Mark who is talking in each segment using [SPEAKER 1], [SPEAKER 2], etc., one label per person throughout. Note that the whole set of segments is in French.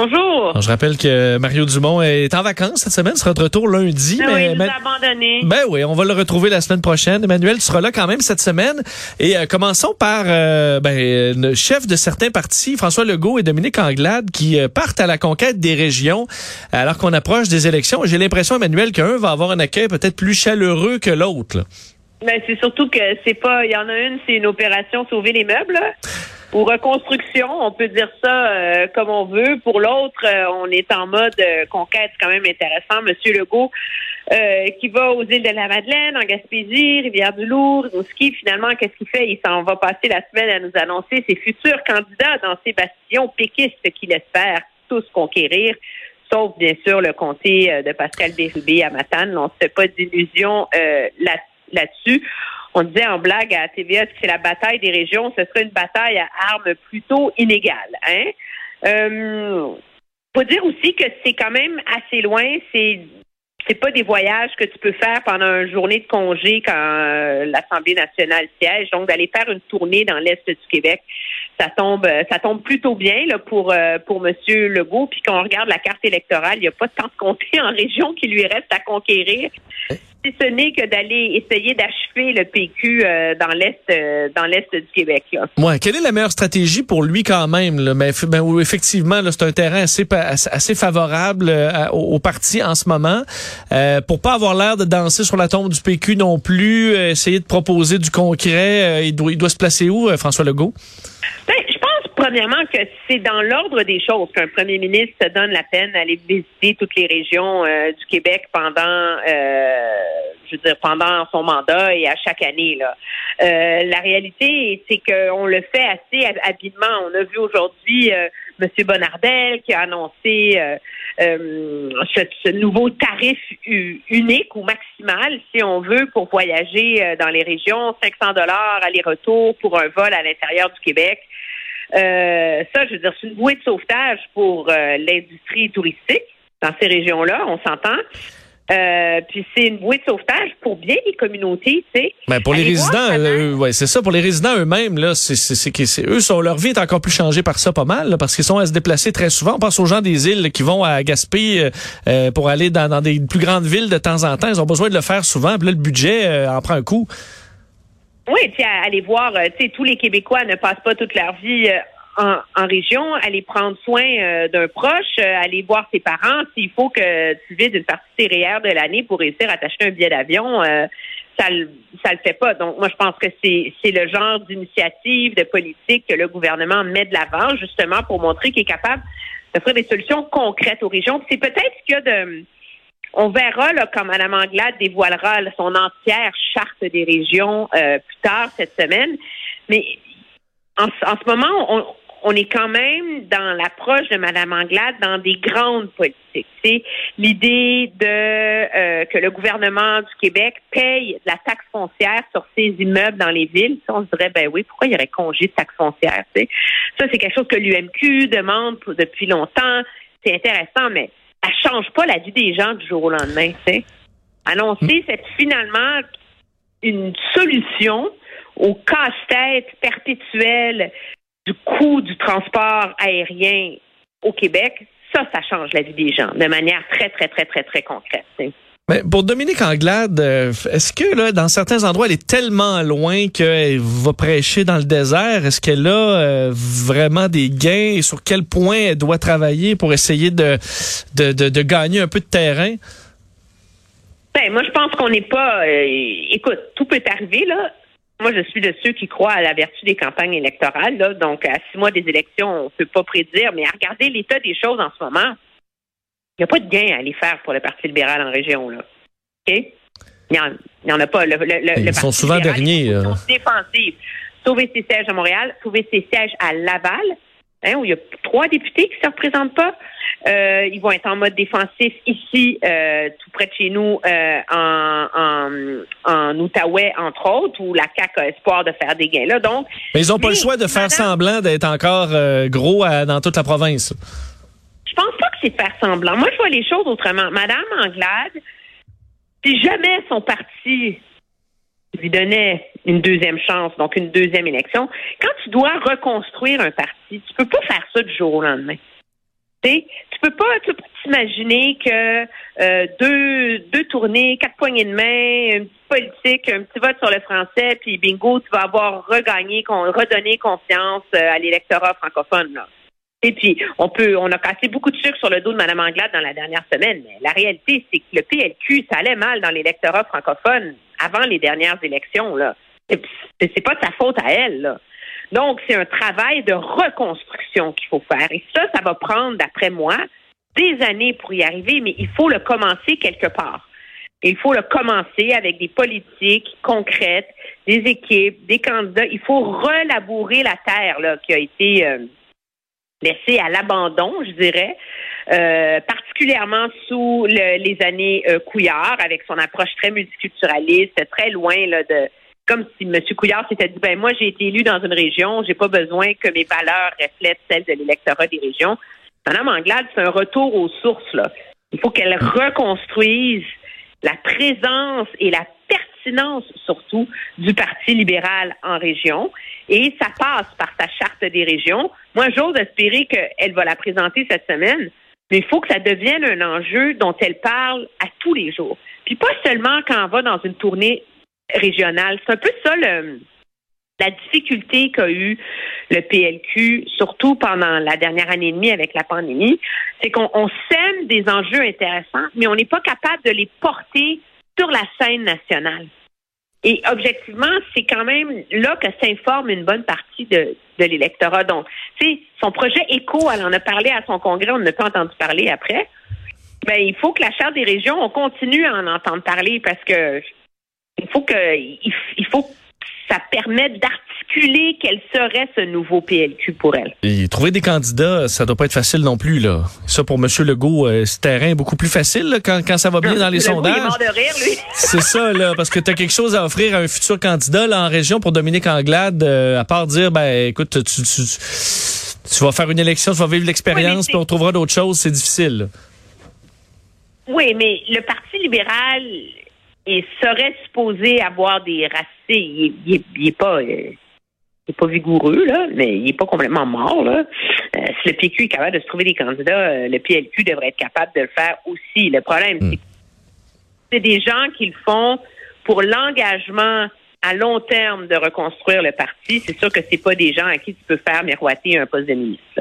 [SPEAKER 1] Bonjour.
[SPEAKER 2] Alors, je rappelle que Mario Dumont est en vacances cette semaine, sera de retour lundi.
[SPEAKER 1] Ah oui, il nous
[SPEAKER 2] mais-
[SPEAKER 1] a abandonnés.
[SPEAKER 2] Ben oui, on va le retrouver la semaine prochaine. Emmanuel, tu seras là quand même cette semaine. Et euh, commençons par euh, ben, euh, le chef de certains partis, François Legault et Dominique Anglade, qui euh, partent à la conquête des régions alors qu'on approche des élections. J'ai l'impression, Emmanuel, qu'un va avoir un accueil peut-être plus chaleureux que l'autre.
[SPEAKER 1] Ben, c'est surtout que c'est pas. Il y en a une, c'est une opération sauver les meubles. Là. Ou reconstruction, on peut dire ça euh, comme on veut. Pour l'autre, euh, on est en mode euh, conquête, quand même intéressant. Monsieur Legault, euh, qui va aux îles de la Madeleine, en Gaspésie, Rivière-du-Loup, Rimouski, finalement, qu'est-ce qu'il fait? Il s'en va passer la semaine à nous annoncer ses futurs candidats dans ces bastions péquistes qu'il espère tous conquérir. Sauf, bien sûr, le comté euh, de Pascal Bérubé à Matane. On ne se fait pas d'illusions euh, là- là-dessus. On disait en blague à TVA que c'est la bataille des régions, ce serait une bataille à armes plutôt inégales. Hein? Euh, faut dire aussi que c'est quand même assez loin. C'est c'est pas des voyages que tu peux faire pendant une journée de congé quand euh, l'Assemblée nationale siège. Donc d'aller faire une tournée dans l'est du Québec, ça tombe euh, ça tombe plutôt bien là pour euh, pour Monsieur Legault. Puis quand on regarde la carte électorale, il n'y a pas tant de comtés en région qui lui reste à conquérir. Si ce n'est que d'aller essayer d'achever le PQ euh, dans l'est euh, dans l'est du Québec. Là.
[SPEAKER 2] Quelle est la meilleure stratégie pour lui quand même? Là? Ben, où effectivement, c'est un terrain assez, assez favorable euh, au, parti en ce moment. Pour pas avoir l'air de danser sur la tombe du PQ non plus, essayer de proposer du concret, il, doit, il doit se placer où, François Legault?
[SPEAKER 1] Je pense premièrement que c'est dans l'ordre des choses qu'un premier ministre se donne la peine d'aller visiter toutes les régions euh, du Québec pendant, euh, je veux dire, pendant son mandat et à chaque année. Là. Euh, la réalité, c'est qu'on le fait assez hab- habilement. On a vu aujourd'hui euh, M. Bonardel qui a annoncé euh, euh, ce, nouveau tarif unique ou maximal, si on veut, pour voyager euh, dans les régions, 500 dollars aller-retour pour un vol à l'intérieur du Québec. Ça, je veux dire, c'est une bouée de sauvetage pour l'industrie touristique dans ces régions-là, on s'entend. Euh, puis c'est une bouée de sauvetage pour bien les communautés, tu sais.
[SPEAKER 2] Ben, pour les
[SPEAKER 1] Allez
[SPEAKER 2] résidents, euh, ouais, c'est ça. Pour les résidents eux-mêmes, là, c'est, c'est, eux, sont, leur vie est encore plus changée par ça, pas mal, là, parce qu'ils sont à se déplacer très souvent. On pense aux gens des îles là, qui vont à Gaspé euh, euh, pour aller dans, dans des plus grandes villes de temps en temps. Ils ont besoin de le faire souvent. Puis là, le budget euh, en prend un coup.
[SPEAKER 1] Oui, puis à- aller voir, tu sais, tous les Québécois ne passent pas toute leur vie euh, en, région, aller prendre soin euh, d'un proche, euh, aller voir ses parents. S'il faut que tu vides une partie REER de l'année pour réussir à t'acheter un billet d'avion, euh, ça le ça le fait pas. Donc moi je pense que c'est le genre d'initiative de politique que le gouvernement met de l'avant justement pour montrer qu'il est capable d'offrir des solutions concrètes aux régions. C'est peut-être qu'il y a de on verra là, quand Mme Anglade dévoilera son entière charte des régions plus tard cette semaine. Mais en, en ce moment, on, on est quand même dans l'approche de Mme Anglade dans des grandes politiques. C'est l'idée de euh, que le gouvernement du Québec paye de la taxe foncière sur ses immeubles dans les villes. Ça, on se dirait, ben oui, pourquoi il y aurait congé de taxe foncière? Ça, c'est quelque chose que l'UMQ demande pour- depuis longtemps. C'est intéressant, mais ça change pas la vie des gens du jour au lendemain. tu sais. Annoncer, c'est finalement une solution au casse-tête perpétuel du coût du transport aérien au Québec, ça, ça change la vie des gens de manière très, très, très, très, très concrète.
[SPEAKER 2] Mais pour Dominique Anglade, euh, est-ce que là, dans certains endroits, elle est tellement loin qu'elle va prêcher dans le désert? Est-ce qu'elle a euh, vraiment des gains et sur quel point elle doit travailler pour essayer de, de, de, de gagner un peu de terrain?
[SPEAKER 1] Ben, moi, je pense qu'on n'est pas. euh, écoute, tout peut arriver, là. Moi, je suis de ceux qui croient à la vertu des campagnes électorales, là. Donc, à six mois des élections, on ne peut pas prédire, mais à regarder l'état des choses en ce moment, il n'y a pas de gain à aller faire pour le Parti libéral en région, là. OK? Il n'y en, en a pas. Le, le, le-
[SPEAKER 2] Ils sont
[SPEAKER 1] Parti
[SPEAKER 2] souvent derniers,
[SPEAKER 1] en
[SPEAKER 2] là.
[SPEAKER 1] position défensive. Sauver ses sièges à Montréal, sauver ses sièges à Laval, hein, où il y a trois députés qui ne se représentent pas. Euh, ils vont être en mode défensif ici, euh, tout près de chez nous, euh, en, en, en Outaouais, entre autres, où la CAQ a espoir de faire des gains là. Donc,
[SPEAKER 2] Mais ils n'ont pas le choix de faire semblant d'être encore gros à- dans toute la province.
[SPEAKER 1] pense pas que c'est faire semblant. Moi, je vois les choses autrement. Madame Anglade, si jamais son parti lui donnait une deuxième chance, donc une deuxième élection, quand tu dois reconstruire un parti, tu peux pas faire ça du jour au lendemain. Tu tu peux pas, t'imaginer que euh, deux, deux tournées, quatre poignées de main, un petit politique, un petit vote sur le français, puis bingo, tu vas avoir regagné, redonné confiance euh, à l'électorat francophone. Là. Et puis, on peut, on a cassé beaucoup de sucre sur le dos de Mme Anglade dans la dernière semaine, mais la réalité, c'est que le PLQ, ça allait mal dans l'électorat francophone avant les dernières élections, là. C'est pas de sa faute à elle, là. Donc, c'est un travail de reconstruction qu'il faut faire. Et ça, ça va prendre, d'après moi, des années pour y arriver, mais il faut le commencer quelque part. Il faut le commencer avec des politiques concrètes, des équipes, des candidats. Il faut relabourer la terre là, qui a été euh, laissée à l'abandon, je dirais, euh, particulièrement sous les années euh, Couillard, avec son approche très multiculturaliste, très loin là, de comme si M. Couillard s'était dit, ben moi j'ai été élu dans une région, j'ai pas besoin que mes valeurs reflètent celles de l'électorat des régions. Madame Anglade, c'est un retour aux sources. Là. Il faut qu'elle reconstruise la présence et la pertinence surtout du Parti libéral en région. Et ça passe par sa charte des régions. Moi, j'ose espérer qu'elle va la présenter cette semaine, mais il faut que ça devienne un enjeu dont elle parle à tous les jours. Puis pas seulement quand on va dans une tournée régionale. C'est un peu ça la difficulté qu'a eu le PLQ, surtout pendant la dernière année et demie avec la pandémie, c'est qu'on sème des enjeux intéressants, mais on n'est pas capable de les porter sur la scène nationale. Et objectivement, c'est quand même là que s'informe une bonne partie de, l'électorat. Donc, tu son projet éco, elle en a parlé à son congrès, on n'a pas entendu parler après. Ben, il faut que la Charte des régions, on continue à en entendre parler parce que il faut que il, faut ça permette d'articuler quel serait ce nouveau PLQ pour elle.
[SPEAKER 2] Et trouver des candidats, ça doit pas être facile non plus là. Ça pour M. Legault, euh, ce terrain est beaucoup plus facile quand, quand ça va bien dans les sondages. C'est ça là, parce que tu as quelque chose à offrir à un futur candidat là, en région pour Dominique Anglade, euh, à part dire ben écoute, tu, tu, tu, vas faire une élection, tu vas vivre l'expérience, puis on trouvera d'autres choses, c'est difficile.
[SPEAKER 1] Oui, mais le Parti libéral il serait supposé avoir des racines. Il, il, pas. Euh, pas vigoureux, là, mais il n'est pas complètement mort. Là. Euh, si le PQ est capable de se trouver des candidats, euh, le PLQ devrait être capable de le faire aussi. Le problème, c'est hmm. que c'est des gens qui le font pour l'engagement à long terme de reconstruire le parti. C'est sûr que c'est pas des gens à qui tu peux faire miroiter un poste de ministre.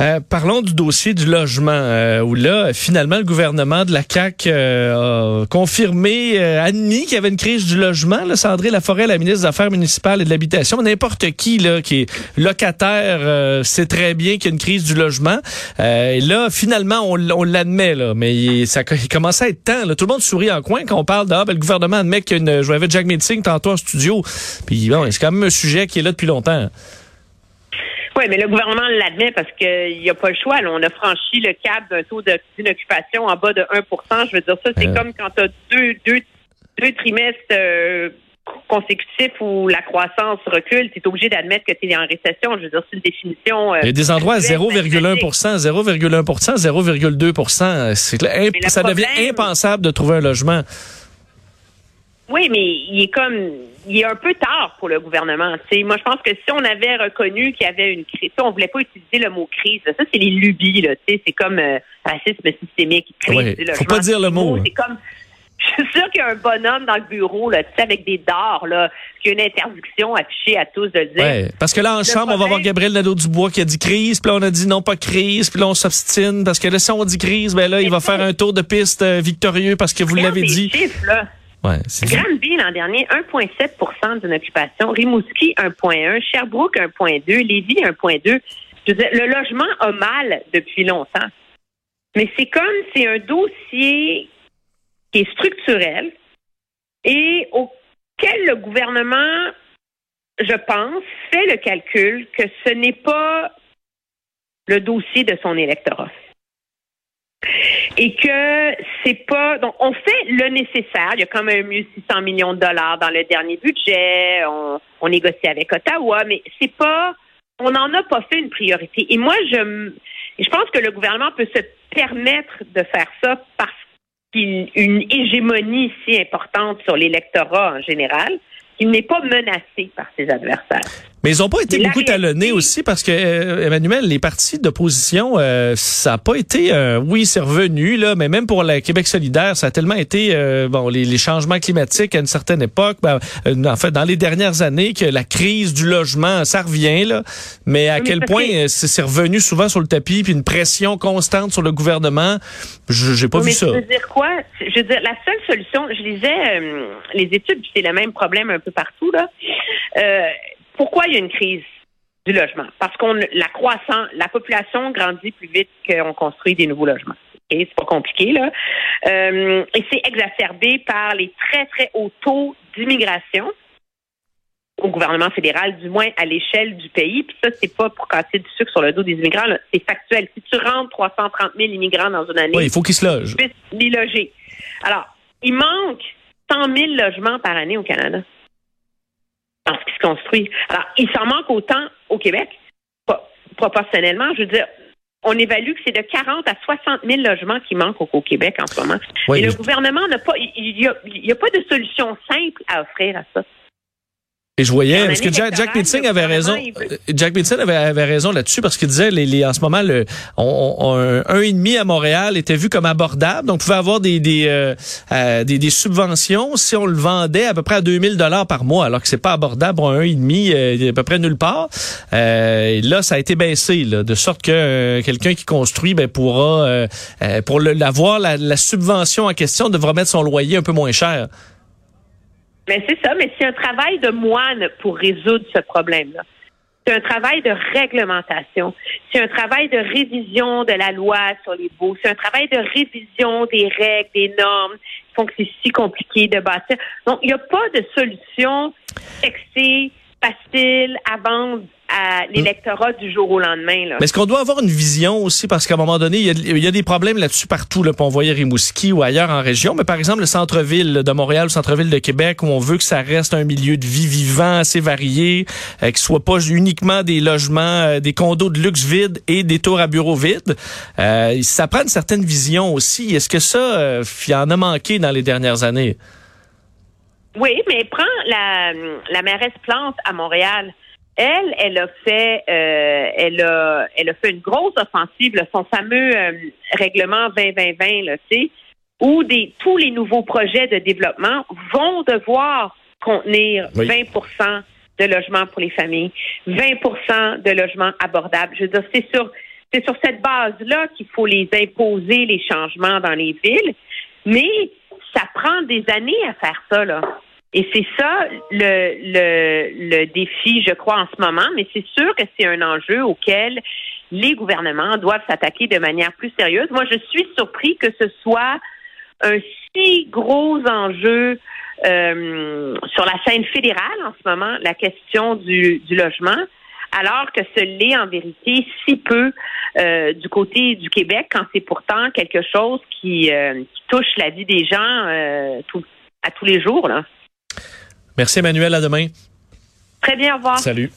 [SPEAKER 2] Euh, parlons du dossier du logement, euh, où là, finalement, le gouvernement de la CAQ euh, a confirmé, admis qu'il y avait une crise du logement. Là, Sandrine Laforêt, la ministre des Affaires municipales et de l'Habitation, n'importe qui là, qui est locataire sait très bien qu'il y a une crise du logement. et là, finalement, on, l'admet, là, mais il, ça il commence à être temps. Là. Tout le monde sourit en coin quand on parle de ah, ben, le gouvernement admet qu'il y a une... Je voyais Jack Meeting tantôt en studio. Puis bon, c'est quand même un sujet qui est là depuis longtemps.
[SPEAKER 1] Oui, mais le gouvernement l'admet parce qu'il n'y a pas le choix. On a franchi le cap d'un taux d'inoccupation en bas de 1% Je veux dire, ça, c'est euh. comme quand tu as deux, deux, deux trimestres euh, consécutifs où la croissance recule, tu es obligé d'admettre que tu es en récession. Je veux dire, c'est une définition.
[SPEAKER 2] Euh, Il y a des endroits à 0,1% 0,1% 0,2% Ça devient impensable de trouver un logement.
[SPEAKER 1] Oui, mais il est comme il est un peu tard pour le gouvernement. moi, je pense que si on avait reconnu qu'il y avait une crise, on voulait pas utiliser le mot crise. Ça, c'est les lubies. Là, c'est comme euh, racisme systémique.
[SPEAKER 2] Crise, faut pas dire le mot.
[SPEAKER 1] C'est comme je suis sûre qu'il y a un bonhomme dans le bureau, là, avec des dards, là, qui a une interdiction affichée à tous de le dire.
[SPEAKER 2] Ouais, parce que là, en chambre, on va voir Gabriel Nadeau-Dubois qui a dit crise, puis là, on a dit non, pas crise, puis là, on s'obstine, parce que là, si on dit crise, ben là, il va faire un tour de piste euh, victorieux parce que vous l'avez dit.
[SPEAKER 1] Chiffres, là.
[SPEAKER 2] Ouais,
[SPEAKER 1] Granby, l'an dernier, 1,7% d'une occupation. Rimouski, 1,1. Sherbrooke, 1,2. Lévis, 1,2. Le logement a mal depuis longtemps. Mais c'est comme, c'est un dossier qui est structurel et auquel le gouvernement, je pense, fait le calcul que ce n'est pas le dossier de son électorat et que c'est pas donc on fait le nécessaire. Il y a quand même eu 600 millions de dollars dans le dernier budget. On, on négocie avec Ottawa, mais c'est pas on n'en a pas fait une priorité. Et moi, je je pense que le gouvernement peut se permettre de faire ça parce qu'il a une hégémonie si importante sur l'électorat en général qu'il n'est pas menacé par ses adversaires.
[SPEAKER 2] Mais ils n'ont pas été
[SPEAKER 1] la
[SPEAKER 2] beaucoup talonnés aussi parce que, euh, Emmanuel, les partis d'opposition, euh, ça n'a pas été, euh, oui, c'est revenu, là, mais même pour le Québec solidaire, ça a tellement été, euh, bon, les, les changements climatiques à une certaine époque, ben, euh, en fait, dans les dernières années, que la crise du logement, ça revient, là, mais à
[SPEAKER 1] Oui,
[SPEAKER 2] quel point
[SPEAKER 1] que-
[SPEAKER 2] euh, c'est revenu souvent sur le tapis, puis une pression constante sur le gouvernement, je j'ai pas
[SPEAKER 1] Oui,
[SPEAKER 2] vu
[SPEAKER 1] mais
[SPEAKER 2] ça.
[SPEAKER 1] Je veux dire quoi? Je veux dire, la seule solution, je lisais euh, les études, c'est le même problème un peu partout, là. Pourquoi il y a une crise du logement? Parce qu'on la croissance, la population grandit plus vite qu'on construit des nouveaux logements. OK? C'est pas compliqué, là. Euh, et c'est exacerbé par les très, très hauts taux d'immigration au gouvernement fédéral, du moins à l'échelle du pays. Puis ça, c'est pas pour casser du sucre sur le dos des immigrants, là. c'est factuel. Si tu rentres 330 000 immigrants dans une année,
[SPEAKER 2] Oui, il faut qu'ils se logent.
[SPEAKER 1] les loger. Alors, il manque 100 000 logements par année au Canada dans ce qui se construit. Alors, il s'en manque autant au Québec, proportionnellement. Je veux dire, on évalue que c'est de 40 à 60 000 logements qui manquent au, au Québec en ce moment.
[SPEAKER 2] Oui,
[SPEAKER 1] Et le gouvernement n'a pas, il n'y a pas de solution simple à offrir à ça.
[SPEAKER 2] Et je voyais, parce que Jack, Jack avait raison. euh, Jack avait, avait raison là-dessus parce qu'il disait, les, les- en ce moment, le, on, on- un, et demi à Montréal était vu comme abordable, donc on pouvait avoir des des, euh, euh, des des subventions si on le vendait à peu près à 2000 dollars par mois, alors que c'est pas abordable pour un et demi euh, à peu près nulle part. Euh, et là, ça a été baissé, là, de sorte que euh, quelqu'un qui construit ben, pourra, euh, euh, pour le- l'avoir la, la subvention en question, devra mettre son loyer un peu moins cher.
[SPEAKER 1] Mais c'est ça, mais c'est un travail de moine pour résoudre ce problème-là. C'est un travail de réglementation. C'est un travail de révision de la loi sur les baux. C'est un travail de révision des règles, des normes qui font que c'est si compliqué de bâtir. Donc, il n'y a pas de solution sexy, facile à vendre à l'électorat du jour au lendemain.
[SPEAKER 2] Mais est-ce qu'on doit avoir une vision aussi? Parce qu'à un moment donné, il y a, des problèmes là-dessus partout. Là, on voyait Rimouski ou ailleurs en région. Mais par exemple, le centre-ville de Montréal, le centre-ville de Québec, où on veut que ça reste un milieu de vie vivant, assez varié, euh, qui soit pas uniquement des logements, euh, des condos de luxe vides et des tours à bureaux vides. Euh, ça prend une certaine vision aussi. Est-ce que ça, euh, il y en a manqué dans les dernières années?
[SPEAKER 1] Oui, mais prends la, la mairesse Plante à Montréal. Elle, elle a fait, euh, elle a, elle a fait une grosse offensive, là, son fameux euh, règlement 2020-20, là, tu sais, où des, tous les nouveaux projets de développement vont devoir contenir
[SPEAKER 2] Oui.
[SPEAKER 1] 20% de logements pour les familles, 20% de logements abordables. Je veux dire, c'est sur, c'est sur cette base-là qu'il faut les imposer, les changements dans les villes. Mais ça prend des années à faire ça, là. Et c'est ça le, le, le défi, je crois, en ce moment, mais c'est sûr que c'est un enjeu auquel les gouvernements doivent s'attaquer de manière plus sérieuse. Moi, je suis surpris que ce soit un si gros enjeu euh, sur la scène fédérale en ce moment, la question du, du logement, alors que ce l'est en vérité si peu euh, du côté du Québec, quand c'est pourtant quelque chose qui, euh, qui touche la vie des gens euh, tout- à tous les jours. Là.
[SPEAKER 2] Merci Emmanuel, à demain.
[SPEAKER 1] Très bien, au revoir.
[SPEAKER 2] Salut.